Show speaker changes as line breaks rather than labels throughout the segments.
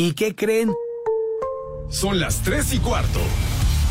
¿Y qué creen?
Son las tres y cuarto.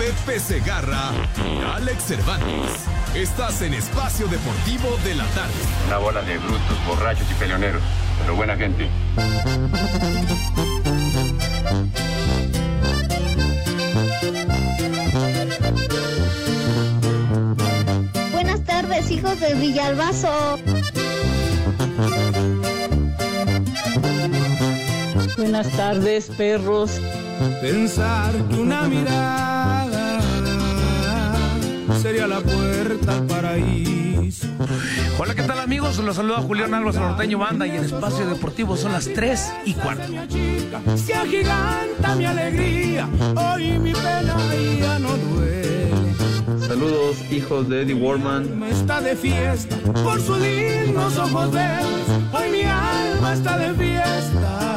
Pepe Segarra y Alex Cervantes. Estás en Espacio Deportivo de la Tarde.
Una bola de brutos, borrachos y peleoneros, pero buena gente.
Buenas tardes, hijos de Villalbazo.
Buenas tardes, perros.
Pensar que una mirada sería la puerta al paraíso.
Hola, ¿qué tal amigos? Los saluda Julián Álvarez Norteño Banda y en Espacio Deportivo son las 3 y cuarto.
Se agiganta mi alegría, hoy mi pena ya no duele.
Saludos, hijos de Eddie Warman.
Está de fiesta por sus lindos ojos verdes, hoy mi alma está de fiesta.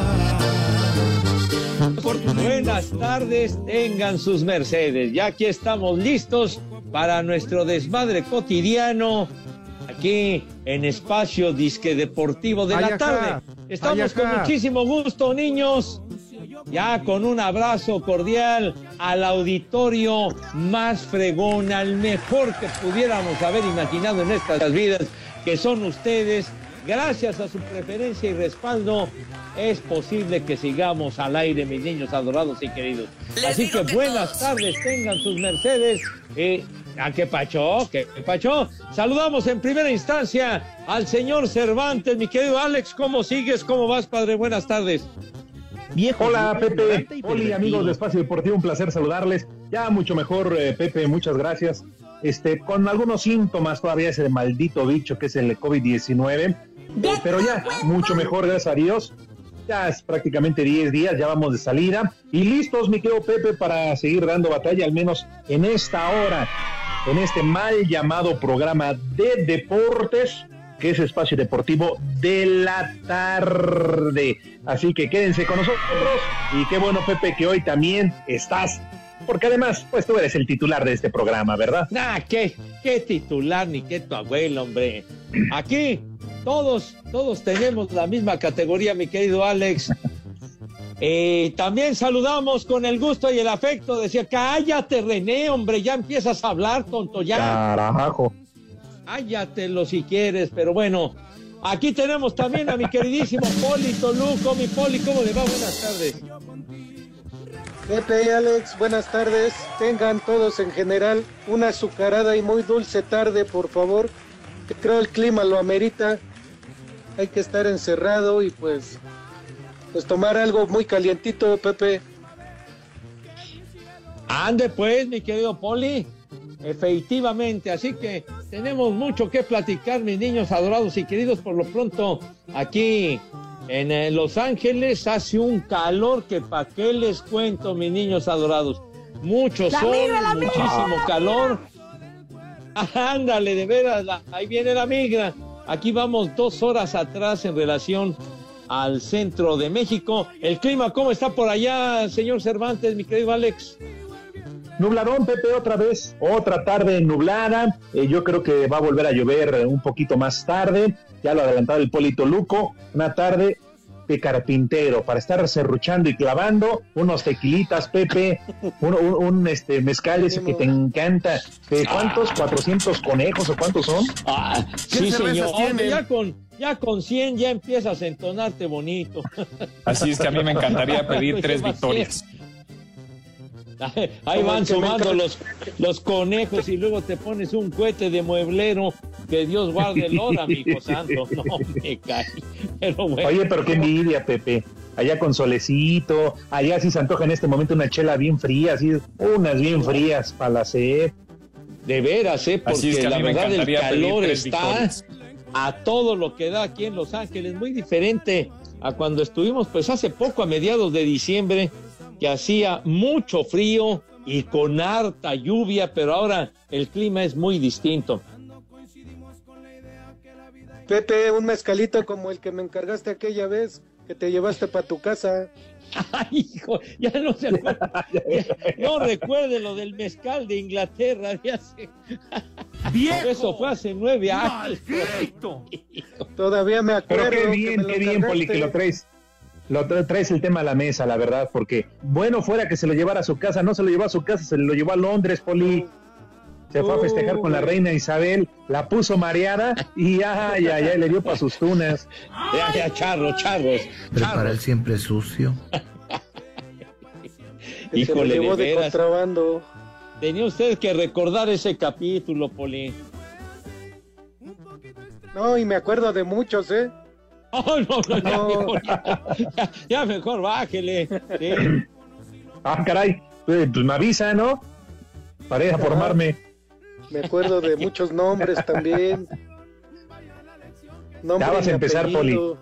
Buenas tardes, tengan sus mercedes. Ya aquí estamos listos para nuestro desmadre cotidiano aquí en Espacio Disque Deportivo de la tarde. Estamos con muchísimo gusto, niños. Ya con un abrazo cordial al auditorio más fregón, al mejor que pudiéramos haber imaginado en estas vidas, que son ustedes. Gracias a su preferencia y respaldo, es posible que sigamos al aire, mis niños adorados y queridos. Así que buenas tardes, tengan sus mercedes. Eh, ¿A qué pacho? ¿Qué pacho? Saludamos en primera instancia al señor Cervantes, mi querido Alex. ¿Cómo sigues? ¿Cómo vas, padre? Buenas tardes.
Viejo. Hola, Pepe. Hola, amigos de Espacio Deportivo. Un placer saludarles. Ya mucho mejor, eh, Pepe. Muchas gracias. Este, con algunos síntomas todavía ese maldito bicho que es el COVID-19. Eh, pero ya, mucho mejor, gracias a Dios. Ya es prácticamente 10 días, ya vamos de salida. Y listos, mi querido Pepe, para seguir dando batalla, al menos en esta hora, en este mal llamado programa de deportes, que es Espacio Deportivo de la tarde. Así que quédense con nosotros. Y qué bueno, Pepe, que hoy también estás. Porque además, pues tú eres el titular de este programa, ¿verdad?
Nah, ¿qué, qué titular ni qué tu abuelo, hombre. Aquí todos, todos tenemos la misma categoría, mi querido Alex. Eh, también saludamos con el gusto y el afecto. Decía, cállate, René, hombre, ya empiezas a hablar, tonto, ya.
Carajo.
Cállatelo si quieres, pero bueno. Aquí tenemos también a mi queridísimo Poli Toluco. Mi Poli, ¿cómo le va? Buenas tardes.
Pepe y Alex, buenas tardes. Tengan todos en general una azucarada y muy dulce tarde, por favor. Creo el clima lo amerita. Hay que estar encerrado y pues, pues tomar algo muy calientito, Pepe.
Ande pues, mi querido Poli. Efectivamente, así que tenemos mucho que platicar, mis niños adorados y queridos. Por lo pronto, aquí en eh, Los Ángeles hace un calor que pa' qué les cuento, mis niños adorados. Mucho
La
sol,
migra, la migra,
muchísimo calor. Ándale, de veras, la- ahí viene la migra. Aquí vamos dos horas atrás en relación al centro de México. El clima, ¿cómo está por allá, señor Cervantes, mi querido Alex?
Nubladón, Pepe, otra vez, otra tarde nublada. Eh, yo creo que va a volver a llover un poquito más tarde. Ya lo ha adelantado el Polito Luco. Una tarde de carpintero para estar serruchando y clavando unos tequilitas, Pepe, un, un- un, este mezcal ese que te encanta. Eh, ¿Cuántos? ¿400 conejos o cuántos son?
Ah, sí, señor. Hombre, ya con, ya con 100 ya empiezas a entonarte bonito.
Así es que a mí me encantaría pedir tres victorias.
Ahí van sumando los, los conejos y luego te pones un cohete de mueblero. Que Dios guarde el hora, amigo santo. No me cae. Pero bueno.
Oye, pero qué envidia, Pepe. Allá con solecito, allá sí se antoja en este momento una chela bien fría, así, unas bien frías para la sed.
De veras, ¿eh?
Es
Porque
que
la verdad el calor está a todo lo que da aquí en Los Ángeles, muy diferente a cuando estuvimos, pues hace poco, a mediados de diciembre, que hacía mucho frío y con harta lluvia, pero ahora el clima es muy distinto.
Pepe, un mezcalito como el que me encargaste aquella vez que te llevaste para tu casa.
Ay, hijo, ya no se acuerda. no recuerde lo del mezcal de Inglaterra de hace.
¡Viejo!
Eso fue hace nueve años.
¡Maldito!
Todavía me acuerdo.
Pero qué
que
bien,
me lo
qué bien, Poli, que lo
encargaste.
traes. Lo tra- traes el tema a la mesa, la verdad, porque bueno fuera que se lo llevara a su casa, no se lo llevó a su casa, se lo llevó a Londres, Poli. Se fue a festejar con la reina Isabel, la puso mareada y ya, ya, ya le dio para sus tunas.
Ya, ya, charros, charros.
Prepara el siempre sucio.
Que se lo
Híjole,
llevó
de
de contrabando.
Tenía usted que recordar ese capítulo, Poli.
No, y me acuerdo de muchos, ¿eh?
Oh, no, no, ya,
No.
mejor, ya, ya- mejor bájele. Sí.
Ah, caray, pues me avisa, ¿no? Para ir a formarme.
Me acuerdo de muchos nombres también. Nombre
Ya vas a empezar,
apellido.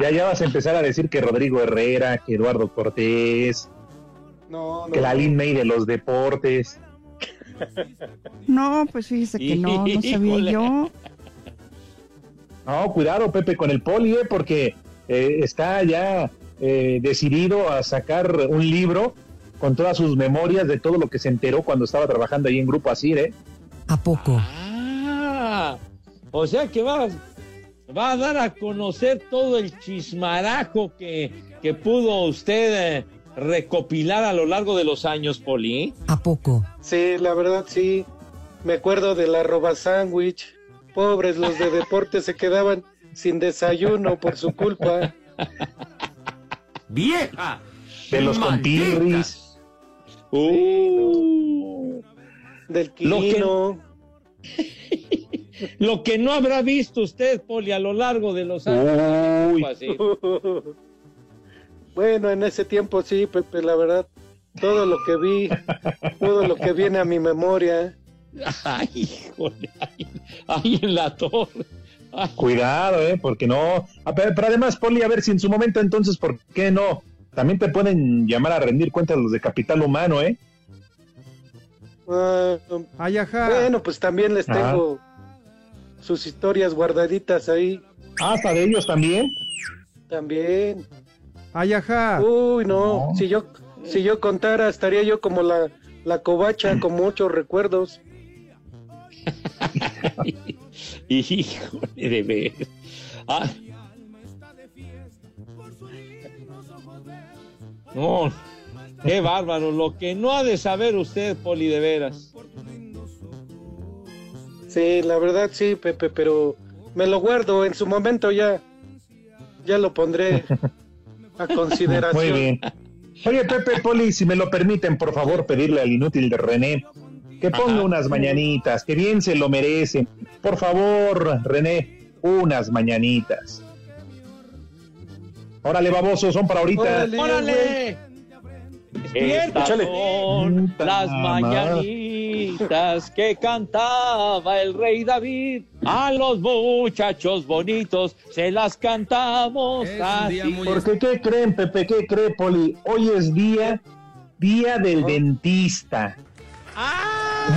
Ya, ya vas a empezar a decir que Rodrigo Herrera, que Eduardo Cortés,
No, no.
que la Lin May de los deportes.
No, pues fíjese que no, no sabía
Híjole.
yo.
No, cuidado, Pepe, con el poli, ¿eh? porque eh, está ya eh, decidido a sacar un libro con todas sus memorias de todo lo que se enteró cuando estaba trabajando ahí en Grupo Asir, ¿eh?
¿A poco?
Ah, o sea que va, va a dar a conocer todo el chismarajo que, que pudo usted eh, recopilar a lo largo de los años, Poli.
¿A poco?
Sí, la verdad sí. Me acuerdo del arroba sándwich. Pobres los de deporte se quedaban sin desayuno por su culpa.
¡Vieja!
De los compirris.
Uh,
Del
Lo que-
Quirino.
lo que no habrá visto usted, Poli, a lo largo de los años.
Uy,
Así.
Bueno, en ese tiempo sí, Pepe, la verdad. Todo lo que vi, todo lo que viene a mi memoria.
Ay, híjole, ahí, ahí en la torre. Ay,
cuidado, ¿eh? Porque no. Ah, pero, pero además, Poli, a ver si en su momento entonces, ¿por qué no? También te pueden llamar a rendir cuentas los de Capital Humano, ¿eh?
Ah,
Ay, ajá.
bueno, pues también les
Ajá.
tengo sus historias guardaditas ahí.
Ah, hasta de ellos también.
También.
Ay, ajá.
Uy, no.
No.
Si yo si yo contara, estaría yo como la, la covacha con muchos recuerdos.
híjole, de ver. Ah. No, qué bárbaro. Lo que no ha de saber usted, Poli, de veras.
Sí, la verdad sí, Pepe, pero me lo guardo. En su momento ya, ya lo pondré a consideración.
Muy bien. Oye, Pepe, Poli, si me lo permiten, por favor, pedirle al inútil de René que ponga
Ajá.
unas mañanitas, que bien se lo merecen. Por favor, René, unas mañanitas. Órale, baboso, son para ahorita.
Órale.
¡Órale! Estas son las mañanitas que cantaba el rey David. A los muchachos bonitos se las cantamos así.
Porque, ¿qué creen, Pepe? ¿Qué cree, Poli? Hoy es día, día del dentista.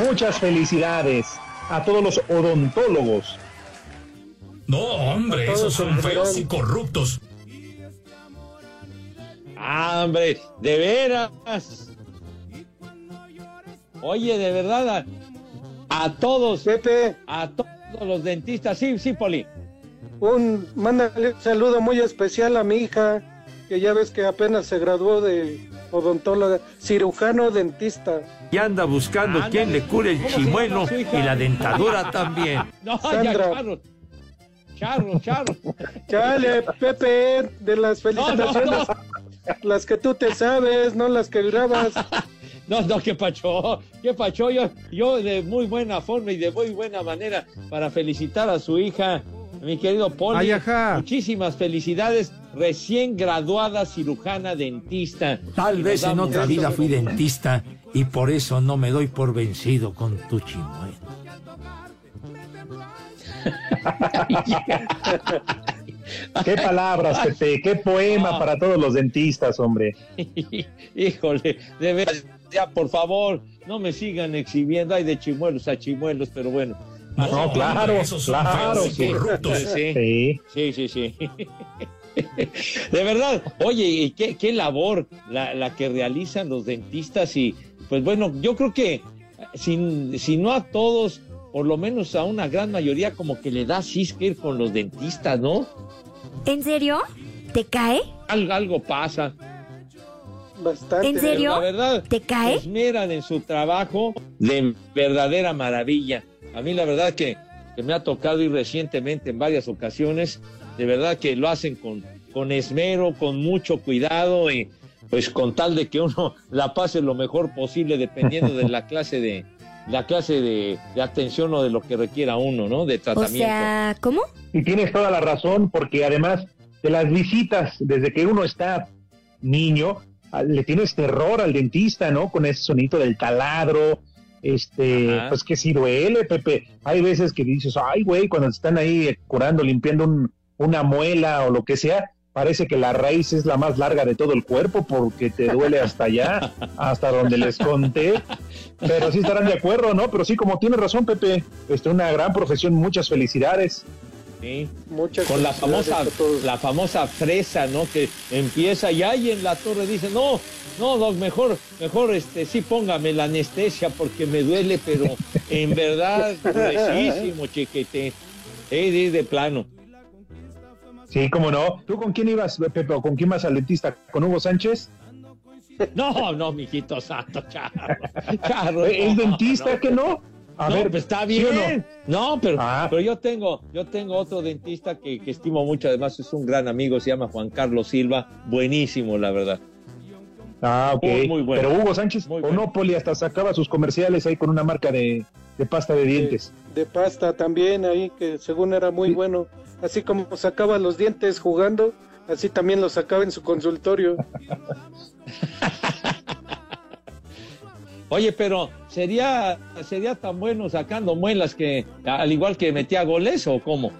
Muchas felicidades a todos los odontólogos.
No, hombre, esos son feos y corruptos.
Ah, hombre, de veras. Oye, de verdad, a, a todos,
Pepe,
a todos los dentistas. Sí, sí, Poli.
un mándale un saludo muy especial a mi hija, que ya ves que apenas se graduó de odontóloga, cirujano dentista.
Y anda buscando
Ándale.
quien le cure el
¿Cómo se
chimuelo y la dentadura también.
No,
Sandra.
ya, charro. Charro, charro.
Chale, Pepe, de las
No, no,
felicitaciones,
no.
las que tú te sabes, no las que grabas.
No, no, qué pacho, qué pacho. Yo, yo de muy buena forma y de muy buena manera para felicitar a su hija, mi querido Poli. Muchísimas felicidades, recién graduada cirujana dentista.
Tal vez en otra vida fui dentista y por eso no me doy por vencido con tu chimuelo.
Qué palabras, Pepe, qué poema para todos los dentistas, hombre.
Híjole, de verdad, ya por favor, no me sigan exhibiendo, hay de chimuelos a chimuelos, pero bueno.
No, claro, claro, sí.
Sí, sí, sí, sí. De verdad, oye, y qué, qué labor la, la, que realizan los dentistas y pues bueno, yo creo que si, si no a todos, por lo menos a una gran mayoría como que le da cisque ir con los dentistas, ¿no?
¿En serio? ¿Te cae?
Algo, algo pasa.
Bastante.
¿En serio?
La verdad,
¿Te cae?
Miran en su trabajo de verdadera maravilla. A mí la verdad que, que me ha tocado ir recientemente en varias ocasiones, de verdad que lo hacen con, con esmero, con mucho cuidado y pues con tal de que uno la pase lo mejor posible dependiendo de la clase de la clase de, de atención o de lo que requiera uno, ¿no? De
O
tratamiento.
sea, ¿cómo?
Y tienes toda la razón, porque además de las visitas, desde que uno está niño, a- le tienes terror al dentista, ¿no? Con ese sonito del taladro, este,
Ajá.
pues que sí duele, Pepe. Hay veces que dices, ay, güey, cuando te están ahí curando, limpiando un- una muela o lo que sea, parece que la raíz es la más larga de todo el cuerpo porque te duele hasta allá, hasta donde les conté. Pero sí estarán de acuerdo, ¿no? Pero sí, como tienes razón, Pepe, este, una gran profesión, muchas felicidades.
Sí.
Muchas
con la famosa la famosa fresa, ¿no? Que empieza y ahí en la torre dice, no, no, doc, mejor, mejor, este, sí póngame la anestesia porque me duele, pero en verdad, gruesísimo, chiquete. Sí, sí, de plano.
Sí, cómo no. ¿Tú con quién ibas, Pepe, o con quién vas al dentista? ¿Con Hugo Sánchez?
No, no, mijito santo, charro. charro
¿Es
no,
dentista
no.
que no? A
no,
ver,
pues está
¿sí o
bien. no? pero,
Ah.
pero yo tengo, yo tengo otro dentista que, que estimo mucho, además es un gran amigo, se llama Juan Carlos Silva, buenísimo, la verdad.
Ah, ok.
Muy, muy bueno.
Pero Hugo Sánchez,
Muy bueno.
Onopoli, hasta sacaba sus comerciales ahí con una marca de, de pasta de dientes.
De pasta también ahí, que según era muy bueno. Así como sacaba los dientes jugando, así también los sacaba en su consultorio.
Oye, pero sería, sería tan bueno sacando muelas que, al igual que metía goles o cómo?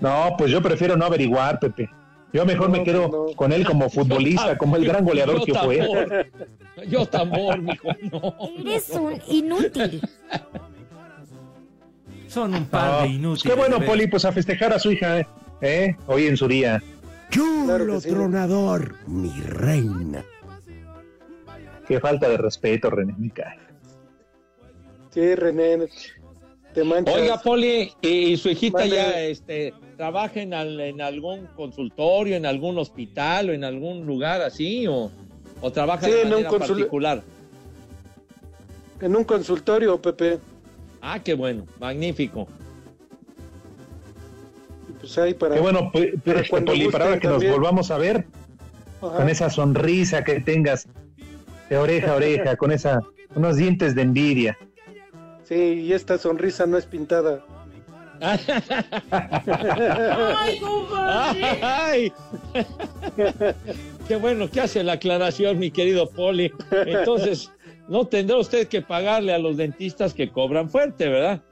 No, pues yo prefiero no averiguar, Pepe. Yo mejor
No,
me quedo
no.
con él como futbolista, como el gran goleador
Yo
que fue.
Yo tambor, mijo, no.
Eres un inútil.
Son un par
Ah,
de
pues
inútiles.
qué bueno, Poli, pues a festejar a su hija, ¿eh? ¿Eh? Hoy en su día.
Chulo
Claro sí.
tronador, mi reina.
Qué falta de respeto, René, me cae.
Sí, René.
Oiga, Poli, y, y su hijita ya este, trabaja en, al- en algún consultorio, en algún hospital o en algún lugar así, o, o trabaja
Sí,
de
en un
particular.
En un consultorio, Pepe.
Ah, qué bueno, magnífico.
Pues ahí para.
Qué bueno,
Pero
este, Poli, para ahora que nos volvamos a ver,
Ajá.
con esa sonrisa que tengas de oreja a oreja, con esa, unos dientes de envidia.
Sí, y esta sonrisa no es pintada.
¡Ay! Qué bueno que hace la aclaración, mi querido Poli. Entonces, no tendrá usted que pagarle a los dentistas que cobran fuerte, ¿verdad?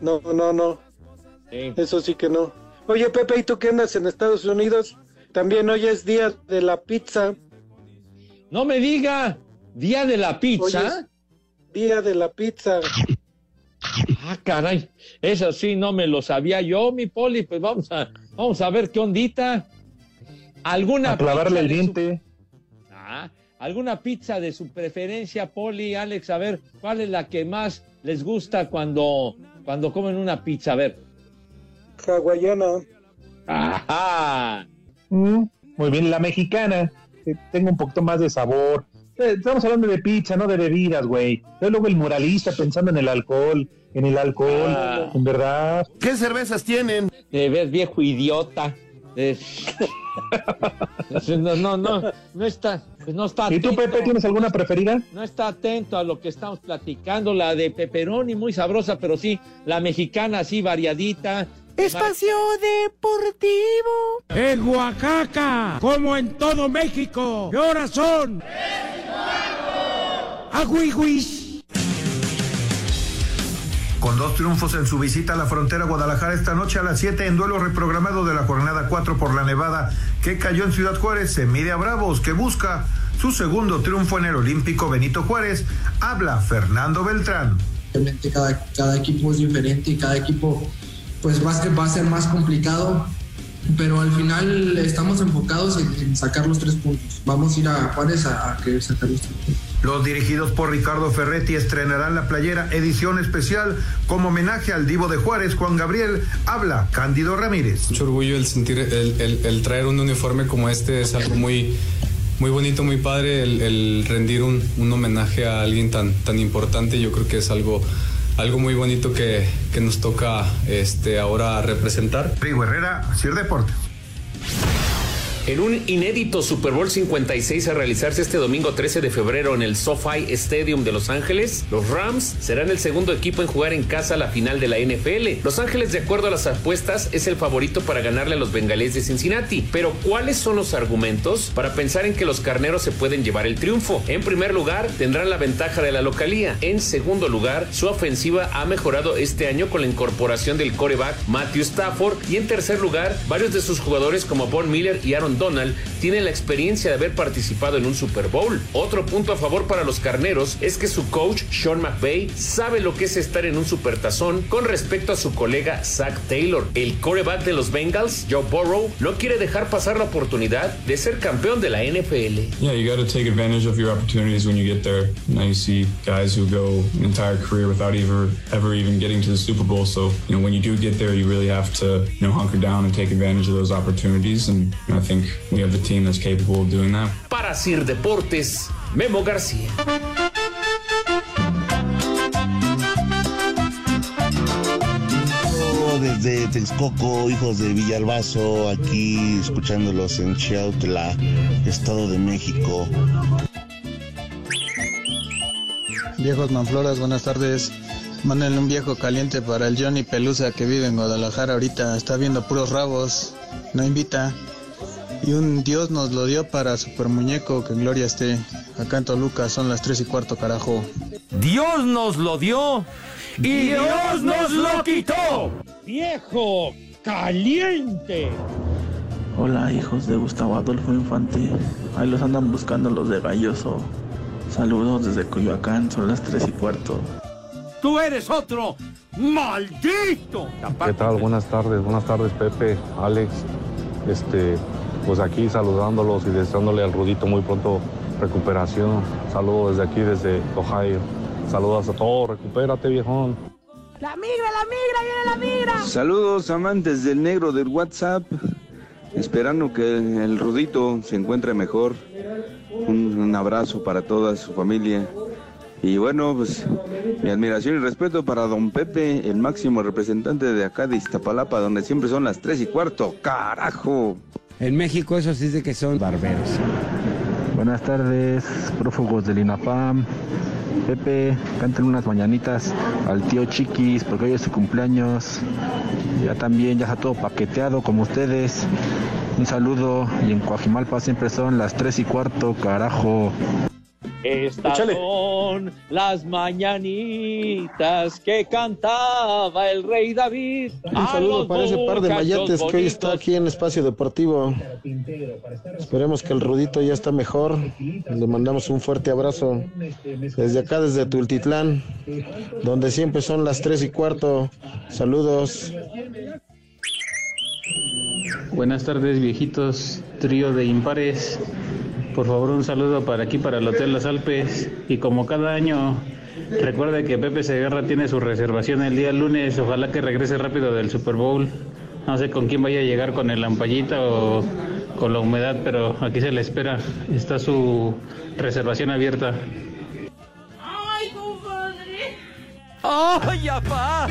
No, no, no.
Sí.
Eso sí que no. Oye, Pepe, ¿y tú qué andas en Estados Unidos? También hoy es día de la pizza.
No me diga, día de la pizza.
Día de la pizza.
Ah, caray, eso sí no me lo sabía yo, mi Poli. Pues vamos a, vamos a ver qué ondita. ¿Alguna
A clavarle el
su-
diente.
Ah, ¿Alguna pizza de su preferencia, Poli, Alex? A ver, ¿cuál es la que más les gusta cuando, cuando comen una pizza? A ver.
Hawaiana.
Ajá.
Mm, muy bien, la mexicana, que tenga un poquito más de sabor. Eh, Estamos hablando de pizza, no de bebidas, güey. Luego el muralista pensando en el alcohol, en el alcohol,
Ah.
en verdad.
¿Qué cervezas tienen?
De ver, viejo idiota. Eh, no, no, no, no está, pues no está
¿Y tú,
atento.
Pepe, tienes alguna preferida?
No está atento a lo que estamos platicando, la de pepperoni muy sabrosa, pero sí, la mexicana así variadita.
Espacio Deportivo.
En Oaxaca, como en todo México. ¿Qué horas son?
con dos triunfos en su visita a la frontera Guadalajara esta noche a las 7 en duelo reprogramado de la jornada 4 por la Nevada que cayó en Ciudad Juárez, se mide a Bravos que busca su segundo triunfo en el Olímpico Benito Juárez. Habla Fernando Beltrán.
Cada, cada equipo es diferente y cada equipo pues va a, ser, va a ser más complicado, pero al final estamos enfocados en, en sacar los tres puntos. Vamos a ir a Juárez a, a querer sacar los tres puntos.
Los dirigidos por Ricardo Ferretti estrenarán la playera edición especial como homenaje al divo de Juárez, Juan Gabriel. Habla Cándido Ramírez.
Mucho orgullo el sentir, el, el, el traer un uniforme como este es algo muy, muy bonito, muy padre. El, el rendir un, un, homenaje a alguien tan, tan importante, yo creo que es algo, algo muy bonito que, que nos toca este, ahora representar.
Rigo Herrera, Sir Deportes.
En un inédito Super Bowl 56 a realizarse este domingo 13 de febrero en el SoFi Stadium de Los Ángeles, los Rams serán el segundo equipo en jugar en casa la final de la NFL. Los Ángeles, de acuerdo a las apuestas, es el favorito para ganarle a los bengalíes de Cincinnati. Pero, ¿cuáles son los argumentos para pensar en que los carneros se pueden llevar el triunfo? En primer lugar, tendrán la ventaja de la localía. En segundo lugar, su ofensiva ha mejorado este año con la incorporación del coreback Matthew Stafford. Y en tercer lugar, varios de sus jugadores como Von Miller y Aaron Donald tienen la experiencia de haber participado en un Super Bowl. Otro punto a favor para los carneros es que su coach Sean McVay sabe lo que es estar en un supertazón con respecto a su colega Zach Taylor. El coreback de los Bengals, Joe Burrow, no quiere dejar pasar la oportunidad de ser campeón de la NFL.
Yeah, you got to take advantage of your opportunities when you get there. Now you see guys who go an entire career without ever ever even getting to the Super Bowl. So you know when you do get there, you really have to you know hunker down and take advantage of those opportunities. And I think we have the team that's capable of doing that.
Para Sir Deportes, Memo García.
Desde Texcoco, hijos de Villalbazo, aquí escuchándolos en Chiautla, Estado de México.
Viejos Manfloras, buenas tardes. Mándenle un viejo caliente para el Johnny Pelusa que vive en Guadalajara ahorita. Está viendo puros rabos. No invita. Y un Dios nos lo dio para Super Muñeco, que en gloria esté. Acá en Toluca son las tres y cuarto, carajo.
Dios nos lo dio
y Dios nos lo quitó.
Viejo caliente.
Hola, hijos de Gustavo Adolfo Infante. Ahí los andan buscando los de Galloso. Saludos desde Coyoacán, son las tres y cuarto.
Tú eres otro maldito.
¿Qué tal? Buenas tardes, buenas tardes Pepe, Alex. Este, pues aquí saludándolos y deseándole al Rudito muy pronto recuperación. Saludos desde aquí, desde Ohio. Saludos a todos, recupérate viejón.
La migra, la migra, viene la migra.
Saludos amantes del negro del WhatsApp. Esperando que el Rudito se encuentre mejor. Un, un abrazo para toda su familia. Y bueno, pues mi admiración y respeto para don Pepe, el máximo representante de acá de Iztapalapa, donde siempre son las tres y cuarto. ¡Carajo!
En México eso sí de que son barberos.
Buenas tardes, prófugos del INAPAM. Pepe, canten unas mañanitas al tío Chiquis, porque hoy es su cumpleaños. Ya también, ya está todo paqueteado como ustedes. Un saludo y en Coajimalpa siempre son las tres y cuarto, carajo.
Estas Échale. son las mañanitas que cantaba el rey David.
Un saludo para ese par de mayates que hoy está aquí en Espacio Deportivo. Esperemos que el Rudito ya está mejor. Le mandamos un fuerte abrazo desde acá, desde Tultitlán, donde siempre son las tres y cuarto. Saludos.
Buenas tardes, viejitos, trío de impares. Por favor, un saludo para aquí, para el Hotel Las Alpes. Y como cada año, recuerde que Pepe Segarra tiene su reservación el día lunes. Ojalá que regrese rápido del Super Bowl. No sé con quién vaya a llegar, con el lampallita o con la humedad, pero aquí se le espera. Está su reservación abierta.
¡Ay, compadre!
¡Ay, apá!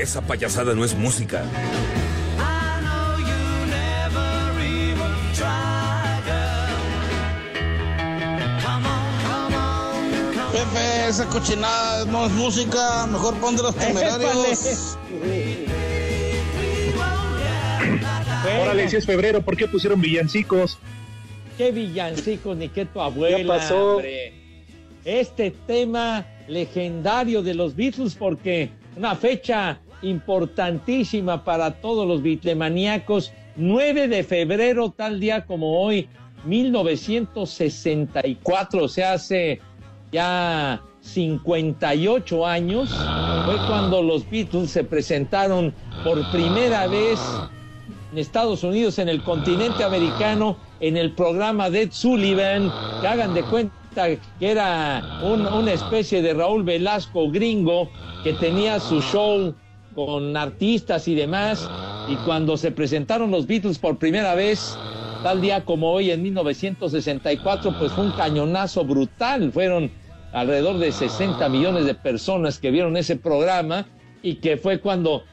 Esa payasada no es música.
Pepe, esa cochinada no es música, mejor pon de los temerarios.
Órale, si es febrero, ¿por qué pusieron villancicos?
¿Qué villancicos ni qué tu abuela?
Ya pasó.
hombre? Este tema legendario de los Beatles porque una fecha importantísima para todos los bitlemaníacos, 9 de febrero, tal día como hoy, 1964, o sea, hace ya 58 años, fue cuando los Beatles se presentaron por primera vez en Estados Unidos, en el continente americano, en el programa de Sullivan, que hagan de cuenta que era un- una especie de Raúl Velasco gringo que tenía su show con artistas y demás, y cuando se presentaron los Beatles por primera vez, tal día como hoy en 1964, pues fue un cañonazo brutal, fueron alrededor de 60 millones de personas que vieron ese programa y que fue cuando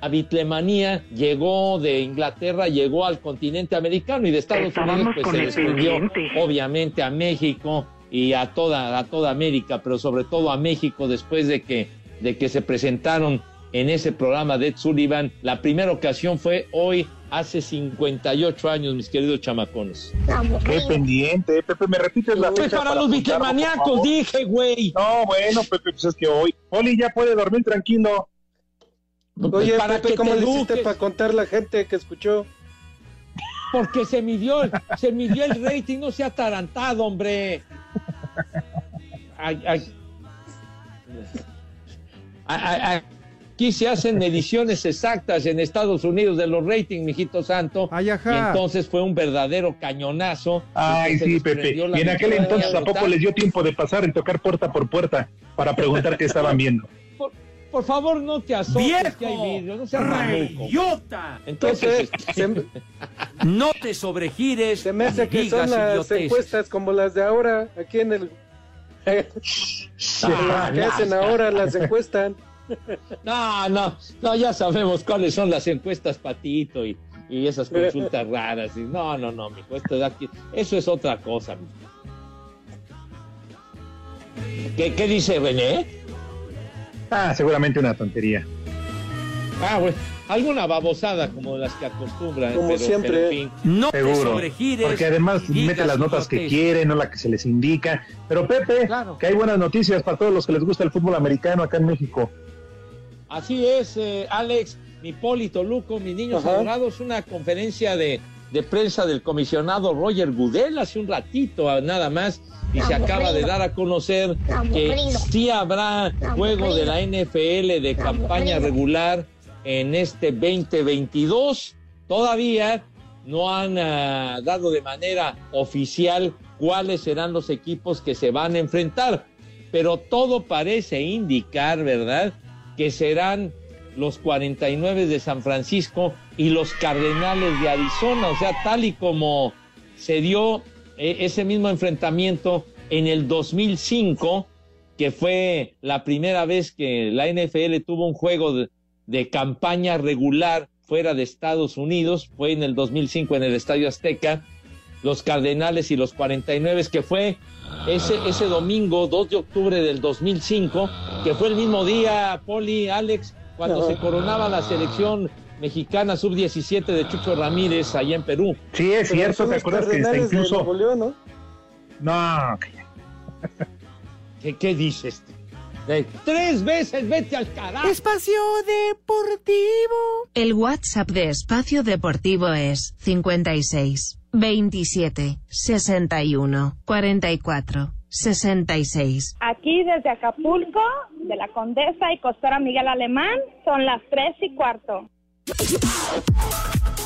a Bitlemanía llegó de Inglaterra, llegó al continente americano y de Estados
Estábamos
Unidos pues se extendió obviamente a México y a toda, a toda América, pero sobre todo a México después de que, de que se presentaron en ese programa de Ed Sullivan. La primera ocasión fue hoy, hace 58 años, mis queridos chamacones.
Qué pendiente, Pepe, ¿me repites la
Pues
fecha?
para los
por
bitlemaníacos,
favor?
dije, güey.
No, bueno, Pepe, pues es que hoy. Oli ya puede dormir tranquilo.
Oye,
Para
Pepe,
que
¿cómo le hiciste para contar la gente que escuchó?
Porque se midió, el- se midió el rating, no sea atarantado, hombre. Ay. Ay, ay, ay. Aquí se hacen mediciones exactas en Estados Unidos de los ratings, mijito santo.
Ay,
Y
ajá.
entonces fue un verdadero cañonazo.
Ay,
Y
sí, Pepe. Y en aquel entonces
de
a poco
brutal.
les dio tiempo de pasar y tocar puerta por puerta para preguntar qué estaban viendo.
Por, por favor, no te asocies que hay vidrio, no seas.
¡Reyota!
Entonces,
Se,
No te sobregires.
se me hace que son las
idioteces.
encuestas como las de ahora, aquí en el... Que hacen ahora, las encuestan.
No, no, no, ya sabemos cuáles son las encuestas patito y, y esas consultas raras. Y no, no, no, mijo, esto de aquí- eso es otra cosa. ¿Qué, ¿Qué dice René?
Ah, seguramente una tontería.
Ah, bueno, alguna babosada como las que acostumbran.
Como
pero-
siempre.
pero en fin.
No
Seguro. Porque además mete las notas que quiere, no la que se les indica. Pero Pepe,
Claro.
que hay buenas noticias para todos los que les gusta el fútbol americano acá en México.
Así es, eh, Alex, mi Polito Luco, mis niños
Ajá.
adorados, una conferencia de, de prensa del comisionado Roger Goodell hace un ratito nada más y se acaba de dar a conocer que sí habrá juego de la NFL de campaña regular en este 2022. Todavía no han ah, dado de manera oficial cuáles serán los equipos que se van a enfrentar, pero todo parece indicar, ¿verdad?, que serán los 49 de San Francisco y los Cardenales de Arizona, o sea, tal y como se dio eh, ese mismo enfrentamiento en el 2005, que fue la primera vez que la NFL tuvo un juego de, de campaña regular fuera de Estados Unidos, fue en el 2005 en el Estadio Azteca, los Cardenales y los 49, que fue ese, ese domingo, 2 de octubre del 2005, que fue el mismo día, Poli, Alex, cuando se coronaba la selección mexicana sub-17 de Chucho Ramírez allá en Perú.
Sí, es
Pero
cierto, ¿te acuerdas que está
de
incluso...
León, ¿no?
No,
¿Qué, qué dices? De- Tres veces vete al carajo.
Espacio Deportivo.
El WhatsApp de Espacio Deportivo es 56 27 61 44 66.
Aquí desde Acapulco, de la Condesa y Costera Miguel Alemán, son las tres y cuarto.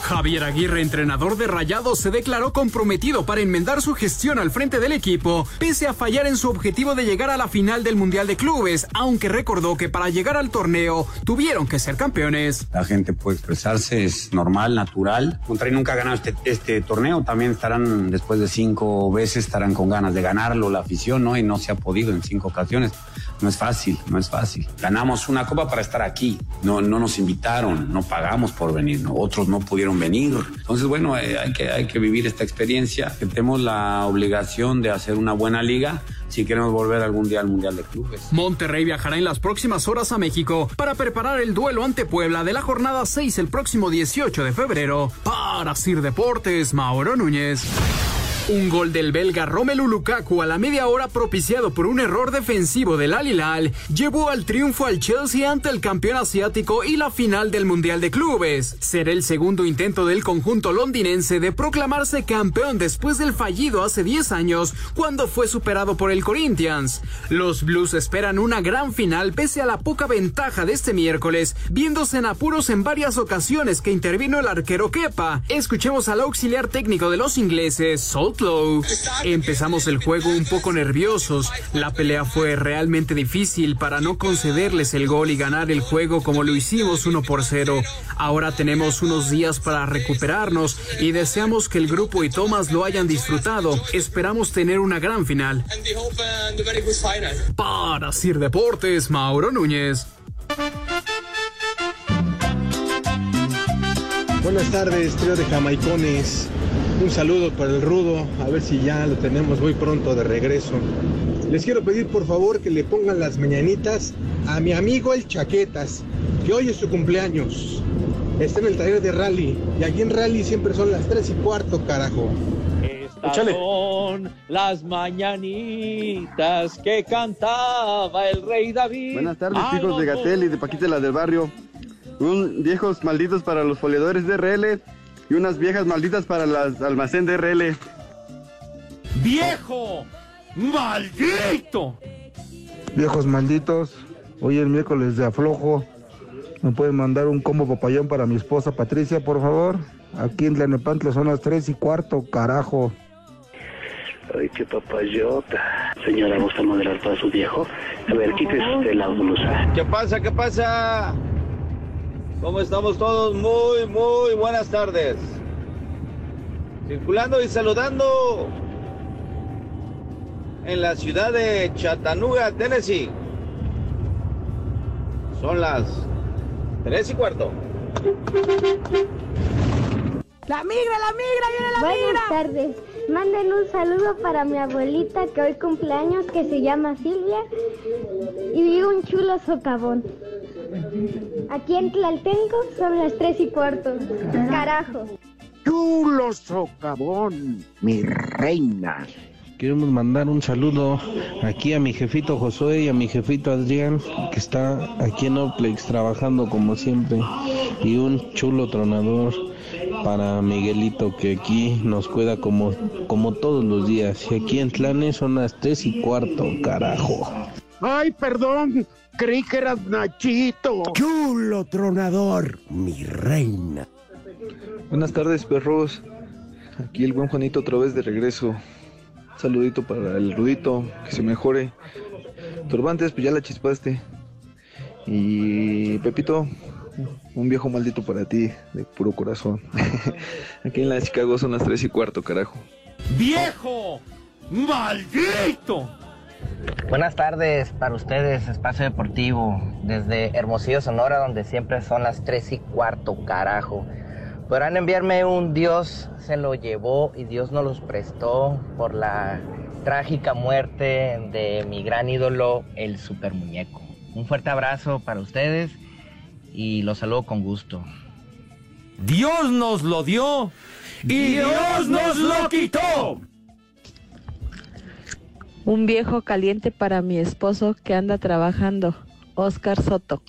Javier Aguirre, entrenador de Rayados, se declaró comprometido para enmendar su gestión al frente del equipo, pese a fallar en su objetivo de llegar a la final del Mundial de Clubes, aunque recordó que para llegar al torneo tuvieron que ser campeones.
La gente puede expresarse, es normal, natural. Monterrey nunca ha ganado este, este torneo, también estarán, después de cinco veces, estarán con ganas de ganarlo la afición, ¿no? Y no se ha podido en cinco ocasiones. No es fácil, no es fácil. Ganamos una copa para estar aquí. No, no nos invitaron, no pagamos por venir, otros no pudieron venir. Entonces, bueno, eh, hay, que, hay que vivir esta experiencia. Tenemos la obligación de hacer una buena liga si queremos volver algún día al Mundial de Clubes.
Monterrey viajará en las próximas horas a México para preparar el duelo ante Puebla de la jornada 6 el próximo 18 de febrero. Para Sir Deportes, Mauro Núñez. Un gol del belga Romelu Lukaku a la media hora propiciado por un error defensivo del Al Hilal llevó al triunfo al Chelsea ante el campeón asiático y la final del Mundial de Clubes. Será el segundo intento del conjunto londinense de proclamarse campeón después del fallido hace 10 años cuando fue superado por el Corinthians. Los Blues esperan una gran final pese a la poca ventaja de este miércoles, viéndose en apuros en varias ocasiones que intervino el arquero Kepa. Escuchemos al auxiliar técnico de los ingleses, Sol Empezamos el juego un poco nerviosos. La pelea fue realmente difícil para no concederles el gol y ganar el juego como lo hicimos 1 por 0. Ahora tenemos unos días para recuperarnos y deseamos que el grupo y Thomas lo hayan disfrutado. Esperamos tener una gran final. Para Sir Deportes, Mauro Núñez.
Buenas tardes, trío de jamaicones. Un saludo para el rudo, a ver si ya lo tenemos muy pronto de regreso. Les quiero pedir por favor que le pongan las mañanitas a mi amigo el Chaquetas, que hoy es su cumpleaños. Está en el taller de rally y aquí en rally siempre son las 3 y cuarto, carajo.
Estas son las mañanitas que cantaba el rey David.
Buenas tardes, hijos de Gatel y de Paquita la del barrio. Un viejos malditos para los foliadores de RL y unas viejas malditas para las almacén de RL.
¡Viejo! ¡Maldito!
Viejos malditos, hoy es miércoles de aflojo. ¿Me pueden mandar un combo papayón para mi esposa Patricia, por favor? Aquí en Tlanepantla son las tres y cuarto, carajo.
Ay, qué papayota. Señora, ¿gusta modelar para su viejo? A ver, quítese usted la blusa.
¿Qué pasa? ¿Qué pasa? ¿Cómo estamos todos? Muy, muy buenas tardes. Circulando y saludando en la ciudad de Chattanooga, Tennessee. Son las tres y cuarto.
La migra, la migra, viene la
Buenas
migra.
tardes. Manden un saludo para mi abuelita que hoy cumpleaños, que se llama Silvia, y vive un chulo socavón. Aquí en Tlaltenco son las tres y cuarto. Carajo.
Chulo socavón, mi reina.
Queremos mandar un saludo aquí a mi jefito Josué y a mi jefito Adrián, que está aquí en Oplex trabajando como siempre. Y un chulo tronador para Miguelito, que aquí nos cuida como, como todos los días. Y aquí en Tlanes son las tres y cuarto, carajo.
Ay, perdón, creí que eras Nachito. Chulo tronador, mi reina.
Buenas tardes, perros. Aquí el buen Juanito otra vez de regreso. Saludito para el Rudito, que se mejore. Turbantes, pues ya la chispaste. Y Pepito, un viejo maldito para ti, de puro corazón. Aquí en la de Chicago son las tres y cuarto, carajo.
¡Viejo! ¡Maldito!
Buenas tardes para ustedes, Espacio Deportivo, desde Hermosillo, Sonora, donde siempre son las tres y cuarto, carajo. Podrán enviarme un Dios se lo llevó y Dios nos los prestó por la trágica muerte de mi gran ídolo, el super muñeco. Un fuerte abrazo para ustedes y los saludo con gusto.
Dios nos lo dio y Dios nos lo quitó.
Un viejo caliente para mi esposo que anda trabajando, Oscar Soto.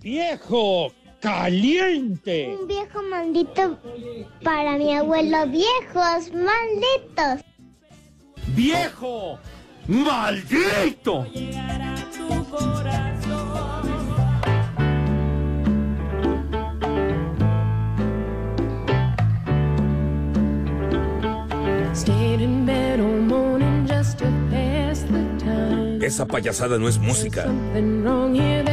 Viejo caliente.
Un viejo maldito para mi abuelo. Viejos malditos.
¡Viejo! ¡Maldito!
Esa payasada no es música.
Something wrong here,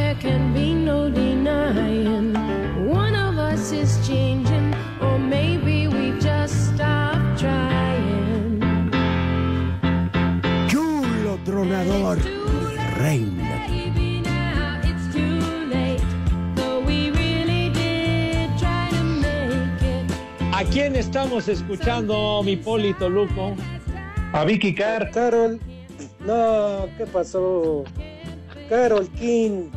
¿A quién estamos escuchando, mi Polito Luco?
A Vicky Carr.
Carol. No, ¿qué pasó? Carol King.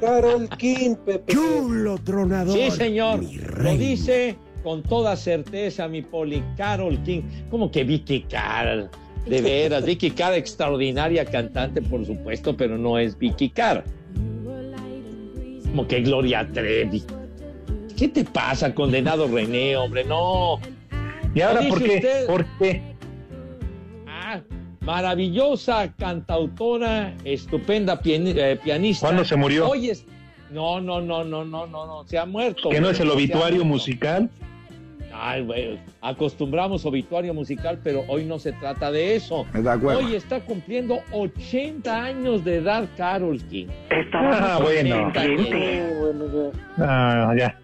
Carol King, Pepe.
Chulo tronador.
Sí, señor. Lo dice con toda certeza, mi Poli. Carol King. ¿Cómo que Vicky Carr? De veras, Vicky Carr, extraordinaria cantante, por supuesto, pero no es Vicky Carr. Como que Gloria Trevi. ¿Qué te pasa, condenado René, hombre? No.
¿Y ahora por qué?
usted-
¿Por qué?
Ah, maravillosa cantautora, estupenda eh, pianista.
¿Cuándo se murió?
Oye, es- no, no, no, no, no, no, no, se ha muerto.
¿Que no es el obituario musical?
Ay, güey, acostumbramos obituario musical, pero hoy no se trata de eso.
Me da hueva.
Hoy está cumpliendo 80 años de edad Carol King.
Ah, bueno.
80 años.
Sí, bueno, ya.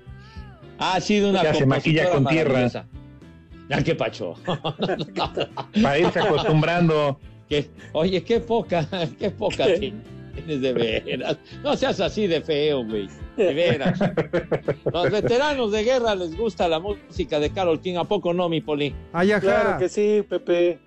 Ah.
Ha sido una
Ya se maquilla con tierra.
Ya, qué pacho.
Para irse acostumbrando.
Oye, qué poca, qué poca tienes de veras. No seas así de feo, güey. De veras. Los veteranos de guerra les gusta la música de Carol King, ¿a poco no, mi Poli?
Ay, ajá.
Claro que sí, Pepe.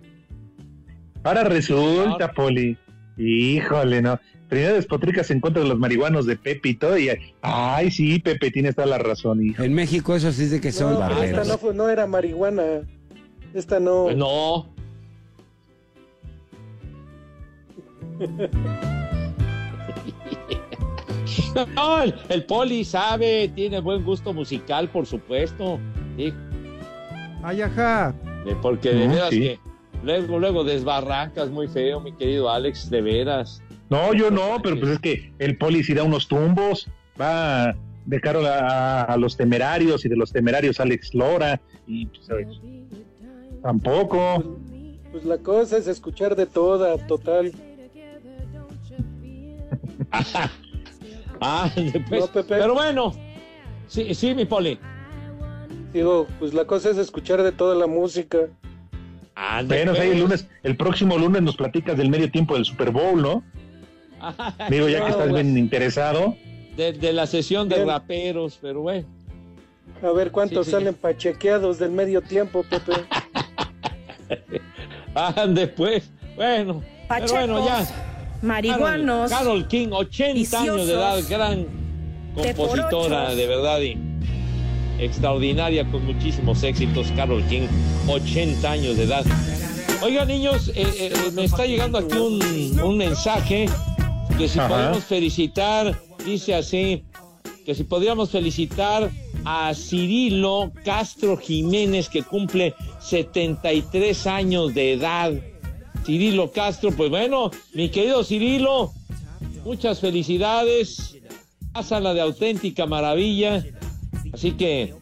Ahora resulta, Poli. Híjole, no. Primero despotricas en contra de los marihuanos de Pepe y todo. Y, ay, sí, Pepe, tienes toda la razón, hijo.
En México eso sí de que son
No, esta no, fue- no era marihuana. Esta no.
Pues no. No, el, el Poli sabe, tiene buen gusto musical, por supuesto. Sí,
Ay, ajá.
Eh, Porque de veras
sí.
que luego, luego desbarrancas muy feo, mi querido Alex, de veras.
No, yo no, pero pues es que el Poli sí da unos tumbos. Va de caro a, a los temerarios y de los temerarios Alex Lora. Y pues, tampoco.
Pues la cosa es escuchar de toda, total.
Ah.
No, Pepe.
Pero bueno, sí, sí, mi Poli.
Digo, pues la cosa es escuchar de toda la música.
Ah,
Bueno, el lunes, el próximo lunes nos platicas del medio tiempo del Super Bowl, ¿no? Digo, ya que estás bien interesado.
de, de la sesión de
Bien.
raperos, pero bueno.
A ver cuántos
Sí, sí.
salen pachequeados del medio tiempo, Pepe.
Ah, después. Bueno, pero bueno, ya.
marihuanos,
Carol, Carol King, 80 años de edad, gran compositora, de verdad, y extraordinaria, con muchísimos éxitos. Carol King, 80 años de edad. Oiga, niños, eh, eh, me está llegando aquí un, un mensaje que si
Ajá.
podemos felicitar, dice así, que si podríamos felicitar a Cirilo Castro Jiménez, que cumple 73 años de edad. Cirilo Castro, pues bueno, mi querido Cirilo, muchas felicidades. Pásala de auténtica maravilla. Así que,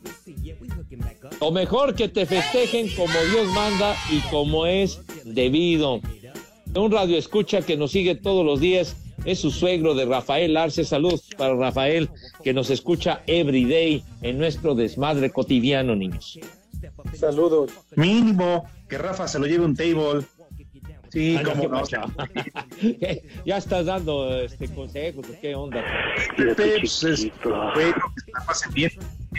o mejor que te festejen como Dios manda y como es debido. Un radio escucha que nos sigue todos los días es su suegro de Rafael Arce. Saludos para Rafael, que nos escucha every day en nuestro desmadre cotidiano, niños.
Saludos.
Mínimo, que Rafa se lo lleve un table. Sí,
Ah, no, ya estás dando este consejos, ¿o ¿qué onda?
Pepe, pues, es bueno que se la pasen bien.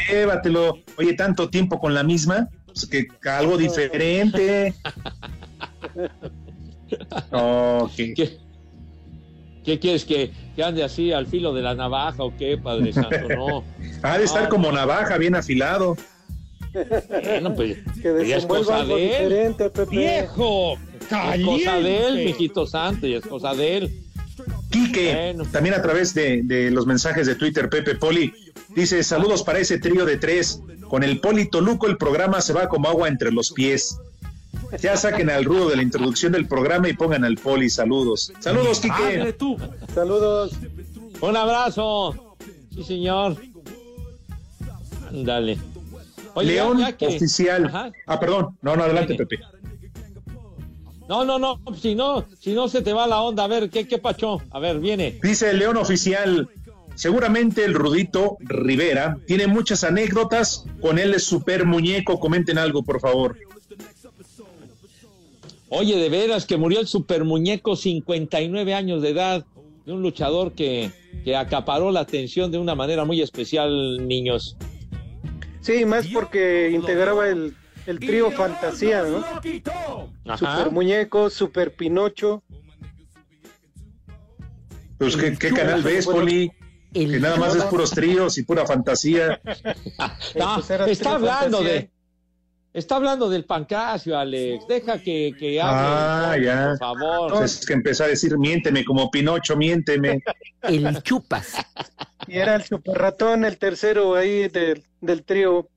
Llévatelo. Oye, tanto tiempo con la misma, pues que algo diferente. Ok.
¿Qué, qué quieres que, que ande así al filo de la navaja o qué, Padre Santo? No.
Ha de estar
No,
como
no.
navaja, bien afilado.
Bueno, pues,
Que
ya es cosa
algo
de él.
diferente, Pepe.
¡Viejo! Es cosa de él, mijito santo, y es cosa de él.
Quique,
Bueno.
también a través de, de los mensajes de Twitter, Pepe Poli, dice, saludos para ese trío de tres. Con el Poli Toluco el programa se va como agua entre los pies. Ya saquen al rudo de la introducción del programa y pongan al Poli. Saludos. Saludos, Quique.
tú.
Saludos.
Un abrazo. Sí, señor. Oye, ya-
León
que-
Oficial.
Ajá.
Ah, perdón. No, no, adelante. Pepe.
No, no, no, si no, si no se te va la onda, a ver, ¿qué, qué pacho? A ver, viene.
Dice el León Oficial, seguramente el Rudito Rivera tiene muchas anécdotas con el super muñeco. Comenten algo, por favor.
Oye, de veras que murió el super muñeco, 59 años de edad. de un luchador que, que acaparó la atención de una manera muy especial, niños.
Sí, más porque integraba el, el trío Fantasía, ¿no?
Ajá.
Super Muñeco, Super Pinocho.
Pues, ¿qué, qué canal ves, Poli? Que nada más es puros tríos y pura fantasía.
No,
era
está hablando
fantasía.
de. Está hablando del pancracio, Alex. Deja que, que hable.
Ah, ya.
Por favor.
Entonces que empezó a decir, miénteme como Pinocho, miénteme.
El chupas.
Y era el Super Ratón, el tercero ahí del, del trío.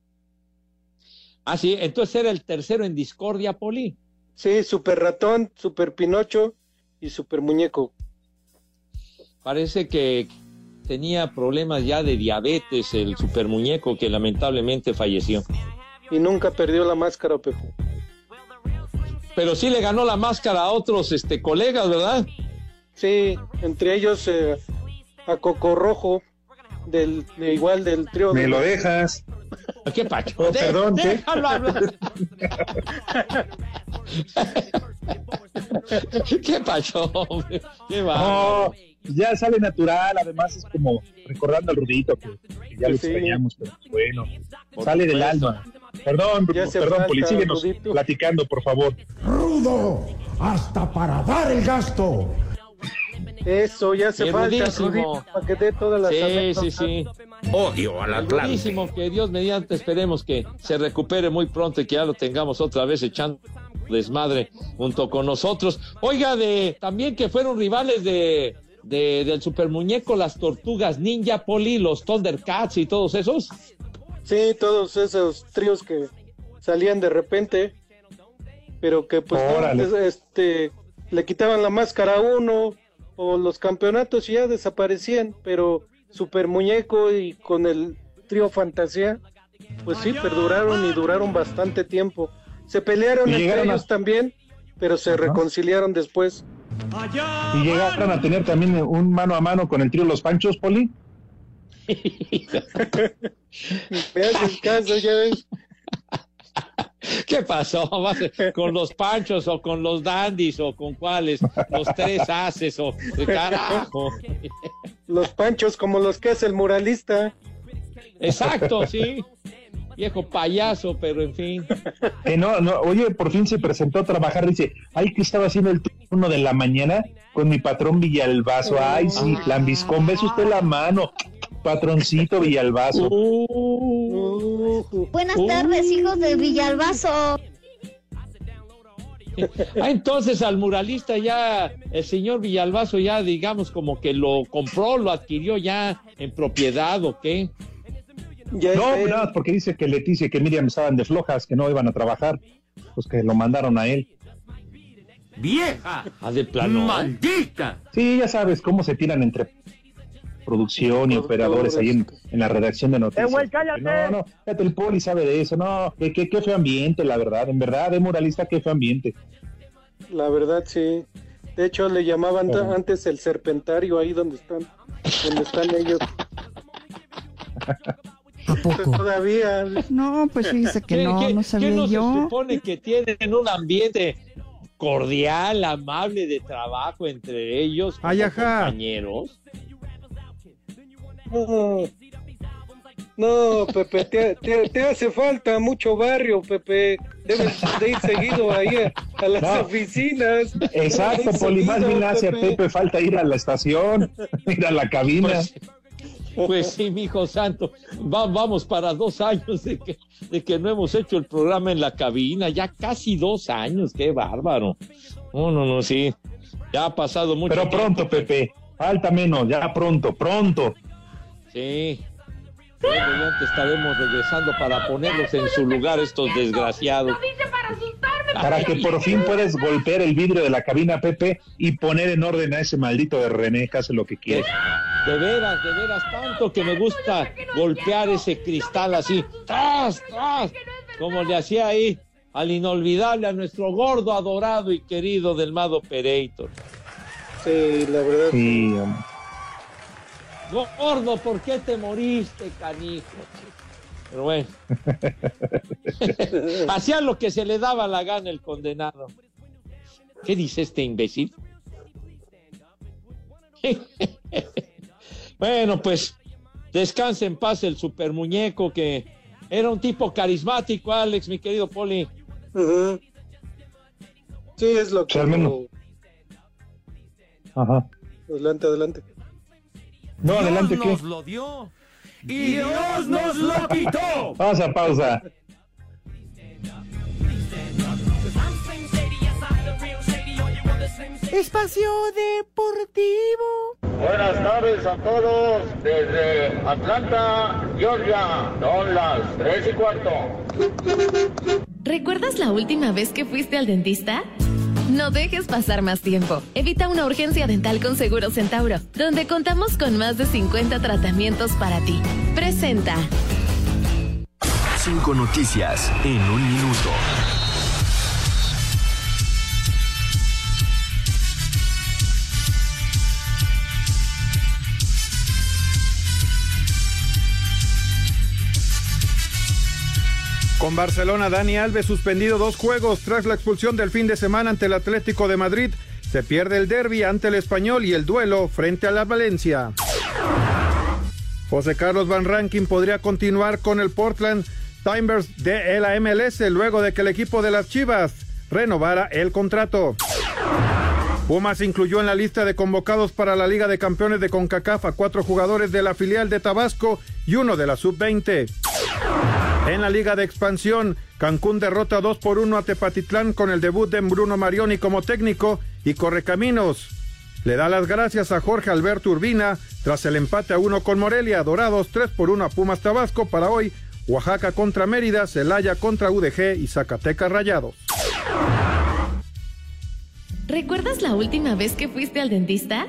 Ah, sí, entonces era el tercero en discordia, Poli.
Sí, Super Ratón, Super Pinocho y Super Muñeco.
Parece que tenía problemas ya de diabetes el super muñeco que lamentablemente falleció.
Y nunca perdió la máscara, Pepe.
Pero sí le ganó la máscara a otros este, colegas, ¿verdad?
Sí, entre ellos eh, a Coco Rojo, del, de igual del trío.
¿Me
de-
lo dejas?
¿Qué pacho?
Oh, perdón, ¿qué?
Déjalo hablar. ¿Qué pacho? hombre? ¿Qué va?
No, ya sale natural, además es como recordando al Rudito que, que ya lo
Sí.
extrañamos, pero bueno,
Por
sale del alma. Perdón, perdón,
falta,
Poli, síguenos platicando, por favor.
Rudo, hasta para dar el gasto.
Eso, ya
Qué
falta. Rudito, para que dé todas las
Sí, sí, sí.
Odio al Atlante.
Que Dios mediante esperemos que se recupere muy pronto y que ya lo tengamos otra vez echando desmadre junto con nosotros. Oiga, de también que fueron rivales de, de- del super muñeco, las tortugas ninja, Poli, los Thundercats y todos esos.
Sí, todos esos tríos que salían de repente, pero que pues este le quitaban la máscara a uno o los campeonatos y ya desaparecían, pero Super Muñeco y con el trío Fantasía, pues sí, perduraron y duraron bastante tiempo. Se pelearon
Y
entre
a-
ellos también, pero se reconciliaron después.
¿Y llegaron a tener también un mano a mano con el trío Los Panchos, Poli?
Me haces caso, ya ves.
¿Qué pasó? ¿Vas a- ¿Con los panchos o con los dandis o con cuáles? Los tres haces o carajo.
Los panchos como los que es el muralista.
Exacto, sí. Viejo payaso, pero en fin.
Que no, no, oye, por fin se presentó a trabajar, dice, ay, que estaba haciendo el turno de la mañana con mi patrón Villalbazo, ay, sí, lambiscón, ves usted la mano, patroncito Villalbazo.
Buenas
Uh.
tardes, hijos de Villalbazo.
Ah, entonces al muralista ya, el señor Villalbazo ya, digamos, como que lo compró, lo adquirió ya en propiedad o qué.
Ya
No,
es-
nada, porque dice que Leticia y que Miriam estaban de flojas, que no iban a trabajar, pues que lo mandaron a él.
¡Vieja!
Ah, de plano.
¡Maldita!
Sí, ya sabes cómo se tiran entre producción y operadores ahí en, en la redacción de noticias.
Eh, güey, cállate.
No, no, fíjate, el poli sabe de eso, no, qué, qué, qué feo ambiente, la verdad, en verdad, de muralista, qué feo ambiente.
La verdad, sí. De hecho, le llamaban antes el serpentario ahí donde están, donde están ellos.
¿A poco?
Todavía.
No, pues fíjese que
¿Qué-
no,
qué-
no sabía
no se
yo.
supone que tienen un ambiente cordial, amable de trabajo entre ellos
ajá.
No, no Pepe, te, te- te hace falta mucho barrio, Pepe. Debes de ir seguido ahí a, a las
No.
oficinas.
Exacto, Poli, más bien hace a
Pepe.
Pepe falta ir a la estación, ir a la cabina.
Pues, pues sí, mi hijo santo, Va- vamos para dos años de que, de que no hemos hecho el programa en la cabina, ya casi dos años, qué bárbaro. No, no, no, sí, ya ha pasado mucho
Pero pronto, Pepe, falta menos, ya pronto, pronto.
Sí. Ya te estaremos regresando para ponerlos en su lugar estos desgraciados.
Para que por fin puedas golpear el vidrio de la cabina, Pepe, y poner en orden a ese maldito de René, que hace lo que quiere.
De veras, de veras, tanto que me gusta golpear ese cristal así, tras, tras, como le hacía ahí al inolvidable, a nuestro gordo, adorado y querido del Mado Pereito.
Sí, la verdad.
Sí, hombre.
Gordo, ¿por qué te moriste, canijo? Pero bueno. Hacía lo que se le daba la gana el condenado. ¿Qué dice este imbécil? bueno, pues descanse en paz el super muñeco que era un tipo carismático, Alex, mi querido Poli.
Ujú. Sí, es lo que...
al menos- Ajá.
Adelante, adelante.
No, adelante,
Dios
¿qué?
nos lo dio y Dios nos lo quitó.
Pausa, pausa.
Espacio Deportivo.
Buenas tardes a todos desde Atlanta, Georgia. Son las tres y cuarto.
¿Recuerdas la última vez que fuiste al dentista? No dejes pasar más tiempo. Evita una urgencia dental con Seguro Centauro, donde contamos con más de 50 tratamientos para ti. Presenta.
Cinco noticias en un minuto.
Con Barcelona, Dani Alves suspendido dos juegos tras la expulsión del fin de semana ante el Atlético de Madrid. Se pierde el derby ante el Español y el duelo frente a la Valencia. José Carlos Van Rankin podría continuar con el Portland Timbers de la MLS luego de que el equipo de las Chivas renovara el contrato. Pumas incluyó en la lista de convocados para la Liga de Campeones de CONCACAF a cuatro jugadores de la filial de Tabasco y uno de la Sub-20. En la Liga de Expansión, Cancún derrota 2 por 1 a Tepatitlán con el debut de Bruno Marioni como técnico y Correcaminos. Le da las gracias a Jorge Alberto Urbina tras el empate a 1 con Morelia, Dorados 3 por 1 a Pumas Tabasco para hoy, Oaxaca contra Mérida, Celaya contra UDG y Zacatecas Rayados.
¿Recuerdas la última vez que fuiste al dentista?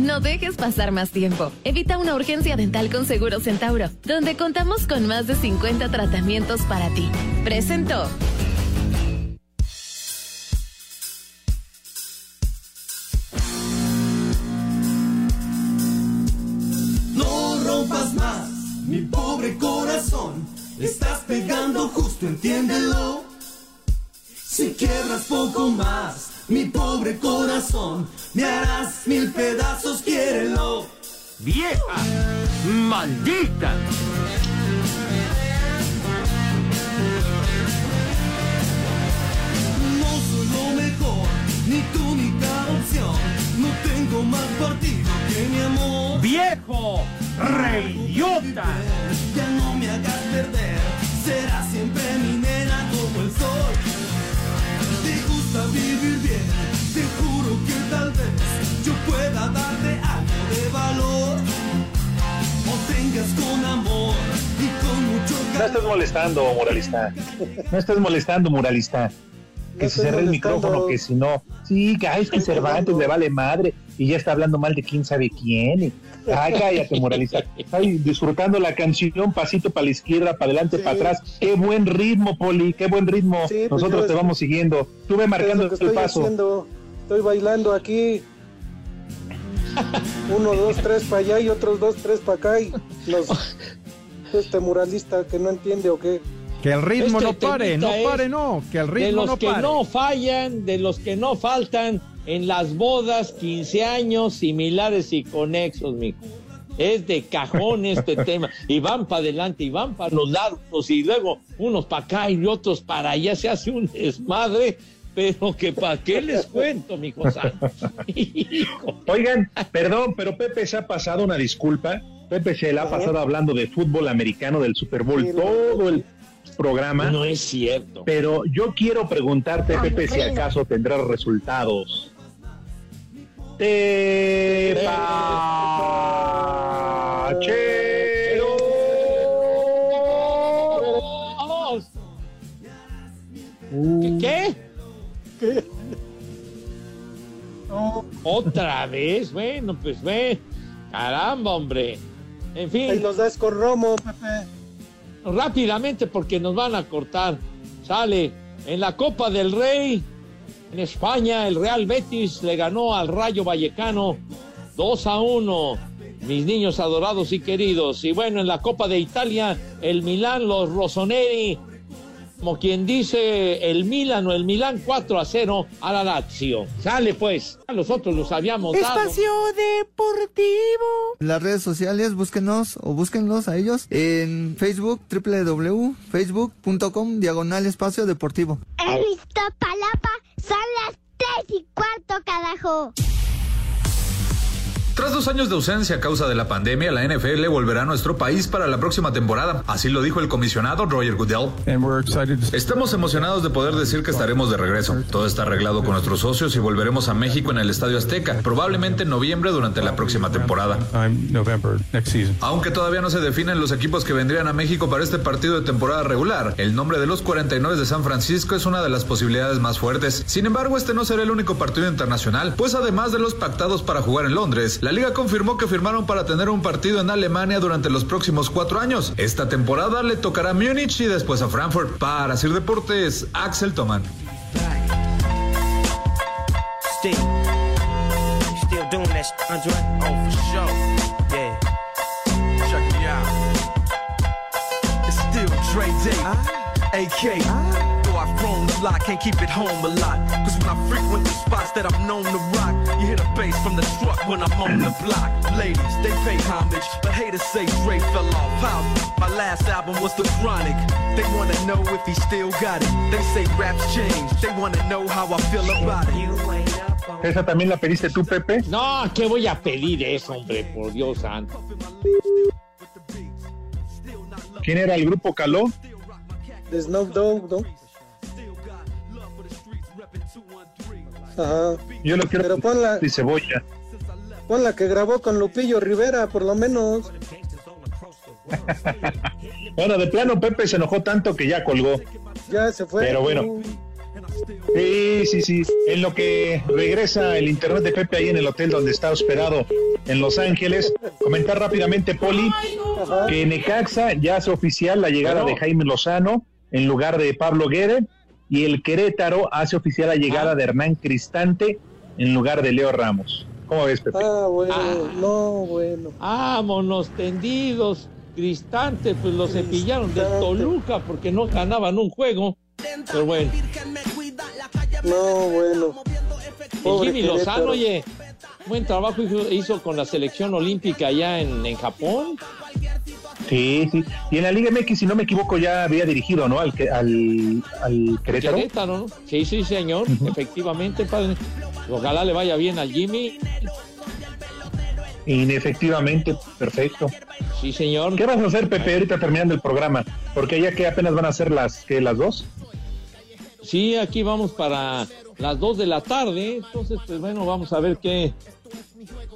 No dejes pasar más tiempo. Evita una urgencia dental con Seguro Centauro, donde contamos con más de 50 tratamientos para ti. Presentó.
No rompas más, mi pobre corazón. Estás pegando justo, entiéndelo. Si quiebras poco más, mi pobre corazón, me harás mil pedazos, quiérelo.
¡Vieja! ¡Maldita!
No soy lo mejor, ni tu única opción. No tengo más partido que mi amor.
¡Viejo! ¡Reidiota!
Ya no me hagas perder, será siempre mi nena como el sol. Te gusta vivir bien, te juro que tal vez yo pueda darte algo de valor. O tengas con amor y con mucho
No estés molestando, moralista. No estés molestando, moralista. Que
No
si cerré el micrófono, que si no. Sí, que ay, es que Cervantes le vale madre y ya está hablando mal de quién sabe quién. y- Ay, cállate, moralista. Ay, disfrutando la canción, pasito para la izquierda, para adelante, para atrás. Qué buen ritmo, Poli, qué buen ritmo.
pues
Nosotros te
es-
vamos siguiendo. Tú ve marcando
Es lo que
el
estoy
paso.
haciendo. Estoy bailando aquí. Uno, dos, tres para allá y otros dos, tres para acá. Y los, este muralista que no entiende o qué.
Que el ritmo
Este
no pare, no pare, no. Que el
de
ritmo
los
no
que
pare.
no fallan, de los que no faltan en las bodas, 15 años, similares y conexos, mijo. Es de cajón este tema. Y van para adelante, y van para los lados, y luego unos para acá y otros para allá. Se hace un desmadre, pero que para qué les cuento, mijo santo.
Oigan, perdón, pero Pepe se ha pasado una disculpa. Pepe se le ha pasado hablando de fútbol americano del Super Bowl todo el programa.
No es cierto.
Pero yo quiero preguntarte, Pepe, si acaso tendrás resultados. Tepachero.
¿Qué? Otra vez, bueno, pues ve. Caramba, hombre. En fin.
Ahí los das con Romo, Pepe.
Rápidamente porque nos van a cortar. Sale. En la Copa del Rey, en España, el Real Betis le ganó al Rayo Vallecano 2 a 1. Mis niños adorados y queridos. Y bueno, en la Copa de Italia, el Milán, los Rossoneri, como quien dice el Milan o el Milán 4 a 0 a la Lazio. Sale pues, nosotros los habíamos dado.
Espacio Deportivo.
En las redes sociales, búsquenos o búsquenlos a ellos en Facebook, www.facebook.com, diagonal espacio deportivo.
He visto palapa, son las tres y cuarto, carajo.
Tras dos años de ausencia a causa de la pandemia, la NFL volverá a nuestro país para la próxima temporada. Así lo dijo el comisionado Roger Goodell. Estamos emocionados de poder decir que estaremos de regreso. Todo está arreglado con nuestros socios y volveremos a México en el Estadio Azteca, probablemente en noviembre durante la próxima temporada. Aunque todavía no se definen los equipos que vendrían a México para este partido de temporada regular, el nombre de los 49 de San Francisco es una de las posibilidades más fuertes. Sin embargo, este no será el único partido internacional, pues además de los pactados para jugar en Londres, la liga confirmó que firmaron para tener un partido en Alemania durante los próximos cuatro años. Esta temporada le tocará a Múnich y después a Frankfurt. Para Sir Deportes, Axel
Andre? Oh, AK. Lot, can't keep it home a lot. Cause when I frequent the spots that I'm known to rock, you hear the bass from the truck when I'm on the block. Ladies, they pay homage, but haters say Dre fell off. How? My last album was The Chronic. They wanna know if he still got it. They say raps change, they wanna know how I feel about it.
¿Esa también la pediste tú, Pepe?
No, ¿qué voy a pedir eso, hombre? Por Dios santo.
¿Quién era el grupo Caló?
De Snoop Dogg, ¿no? Ajá.
Yo lo quiero
Pero ponla,
y cebolla.
pon la que grabó con Lupillo Rivera, por lo menos.
Bueno, de plano Pepe se enojó tanto que ya colgó.
Ya se fue.
Pero bueno. Sí, sí, sí. En lo que regresa el internet de Pepe ahí en el hotel donde está hospedado en Los Ángeles, comentar rápidamente, Poli, que Necaxa ya hace oficial la llegada de Jaime Lozano en lugar de Pablo Guede y el Querétaro hace oficial la llegada de Hernán Cristante en lugar de Leo Ramos. ¿Cómo ves, Pepe?
Ah, bueno,
Ah.
no, bueno.
Vámonos tendidos. Cristante, pues lo cepillaron de Toluca porque no ganaban un juego. Pero bueno,
No, bueno.
el
Pobre
Jimmy
Querétaro.
Lozano, oye, buen trabajo hizo, hizo con la selección olímpica allá en, en Japón.
Sí, sí. Y en la Liga MX, si no me equivoco, ya había dirigido, ¿no? Al, que- al, al Querétaro.
Querétaro, ¿no? Sí, sí, señor, efectivamente, padre. Ojalá le vaya bien al Jimmy.
Inefectivamente, perfecto.
Sí, señor.
¿Qué vas a hacer, Pepe, ahorita terminando el programa? Porque ya que apenas van a ser las, ¿qué, las dos?
Sí, aquí vamos para las 2 de la tarde. Entonces, pues bueno, vamos a ver qué,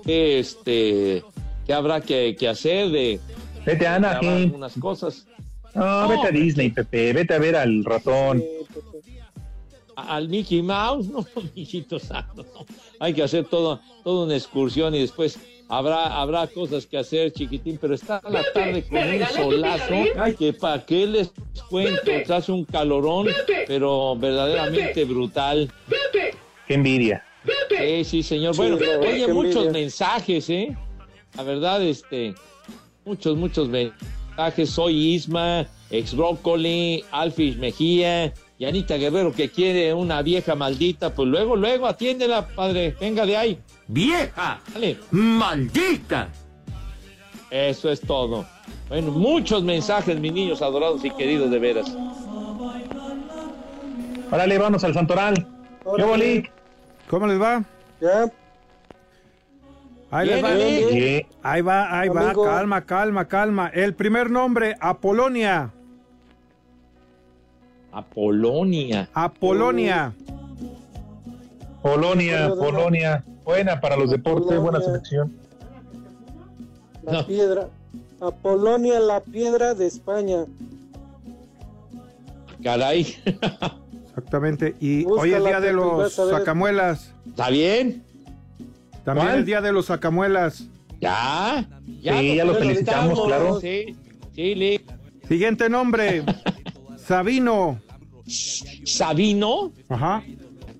qué, este, qué habrá que, que hacer de
Vete a Anaheim.
algunas cosas.
No,
No,
vete a Disney, Pepe, vete a ver al ratón.
Al Mickey Mouse, no, mijito santo, no. Hay que hacer todo, toda una excursión y después habrá, habrá cosas que hacer, chiquitín, pero está la tarde con un solazo que para qué les cuento, se hace un calorón, pero verdaderamente brutal.
Qué envidia.
Sí, sí, señor. Bueno, oye, muchos
envidia.
mensajes, ¿eh? La verdad, este, muchos, muchos mensajes. Soy Isma, ex brócoli, Alfis Mejía, y Anita Guerrero que quiere una vieja maldita. Pues luego, luego, atiéndela, padre. Venga de ahí.
¡Vieja!
Dale.
¡Maldita!
Eso es todo. Bueno, muchos mensajes, mis niños adorados y queridos de veras.
Órale, vamos al Santoral. ¿Qué bolí?
¿Cómo les va?
Ya.
Ahí
Bien,
va.
bien.
Bien.
Ahí va, ahí va.
Amigo.
Calma, calma, calma. El primer nombre, Apolonia.
Apolonia.
Apolonia.
Polonia,
Polonia.
Polonia. Buena para los deportes, buena selección.
La
No.
piedra. Apolonia, la piedra de España.
Caray.
Exactamente. Y hoy es día de los sacamuelas.
¿Está bien?
También
¿Cuál?
el día de los sacamuelas.
Ya.
Sí, ya
lo
lo felicitamos, claro.
Sí, sí.
Siguiente nombre, Sabino.
Sabino.
Ajá.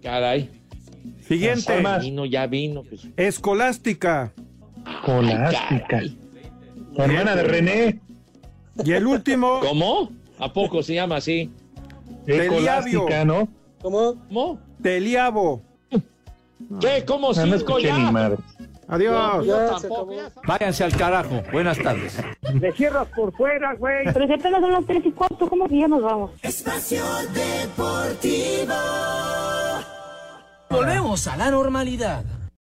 Caray.
Siguiente.
Sabino ya vino. Pues.
Escolástica.
Escolástica. Hermana de René.
Y el último.
¿Cómo? ¿A poco se llama así?
Escolástica, ¿no?
¿Cómo?
¿Cómo?
Teliabo.
¿Qué? ¿Cómo
No, no
cinco
escuché
ya?
ni madre.
Adiós.
Yo tampoco.
Váyanse al carajo. Buenas tardes.
Le cierras por fuera, güey.
Pero si apenas son las 3 y cuarto, ¿cómo que ya nos vamos?
Espacio Deportivo.
Volvemos a la normalidad.